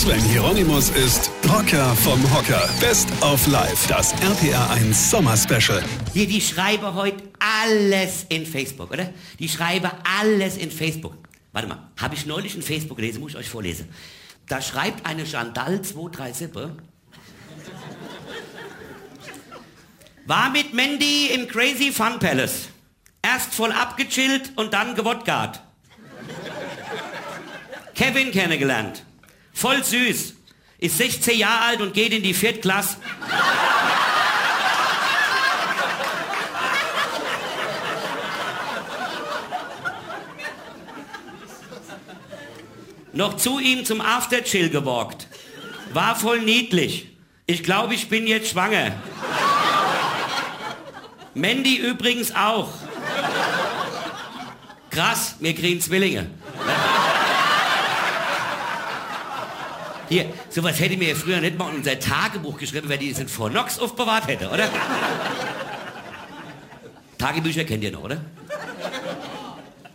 Sven Hieronymus ist Rocker vom Hocker. Best of Life, das RPR1 Sommer Special. Hier, die schreiben heute alles in Facebook, oder? Die schreiben alles in Facebook. Warte mal, habe ich neulich in Facebook gelesen, muss ich euch vorlesen. Da schreibt eine Chandal 237. War mit Mandy im Crazy Fun Palace. Erst voll abgechillt und dann gewodgart. Kevin kennengelernt. Voll süß. Ist 16 Jahre alt und geht in die Viertklasse. Noch zu ihm zum Afterchill gewalkt. War voll niedlich. Ich glaube, ich bin jetzt schwanger. Mandy übrigens auch. Krass, wir kriegen Zwillinge. Hier, sowas hätte mir früher nicht mal in unser Tagebuch geschrieben, wenn die das in Fort aufbewahrt hätte, oder? Tagebücher kennt ihr noch, oder?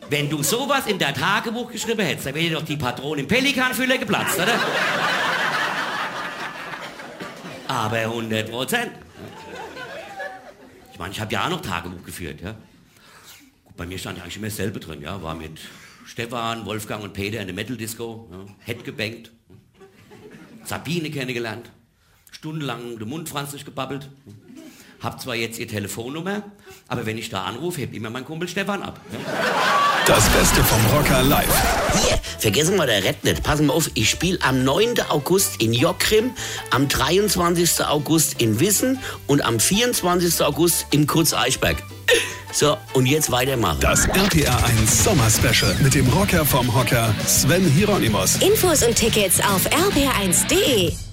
Wenn du sowas in dein Tagebuch geschrieben hättest, dann wäre dir doch die Patrone im Pelikanfüller geplatzt, oder? Aber 100 Prozent. Ich meine, ich habe ja auch noch Tagebuch geführt, ja. Gut, bei mir stand ja eigentlich immer dasselbe drin, ja. War mit Stefan, Wolfgang und Peter in der Metal Disco, ja. Head gebankt, Sabine kennengelernt, stundenlang den Mund französisch gebabbelt. Hab zwar jetzt ihr Telefonnummer, aber wenn ich da anrufe, hebt immer mein Kumpel Stefan ab. Ja. Das Beste vom Rocker live. Hier, vergessen wir der Red nicht. Passen wir auf, ich spiele am 9. August in Jockrim, am 23. August in Wissen und am 24. August im Kurz-Eichberg. So, und jetzt weitermachen. Das RPR1 Sommer Special mit dem Rocker vom Hocker Sven Hieronymus. Infos und Tickets auf rpr1.de.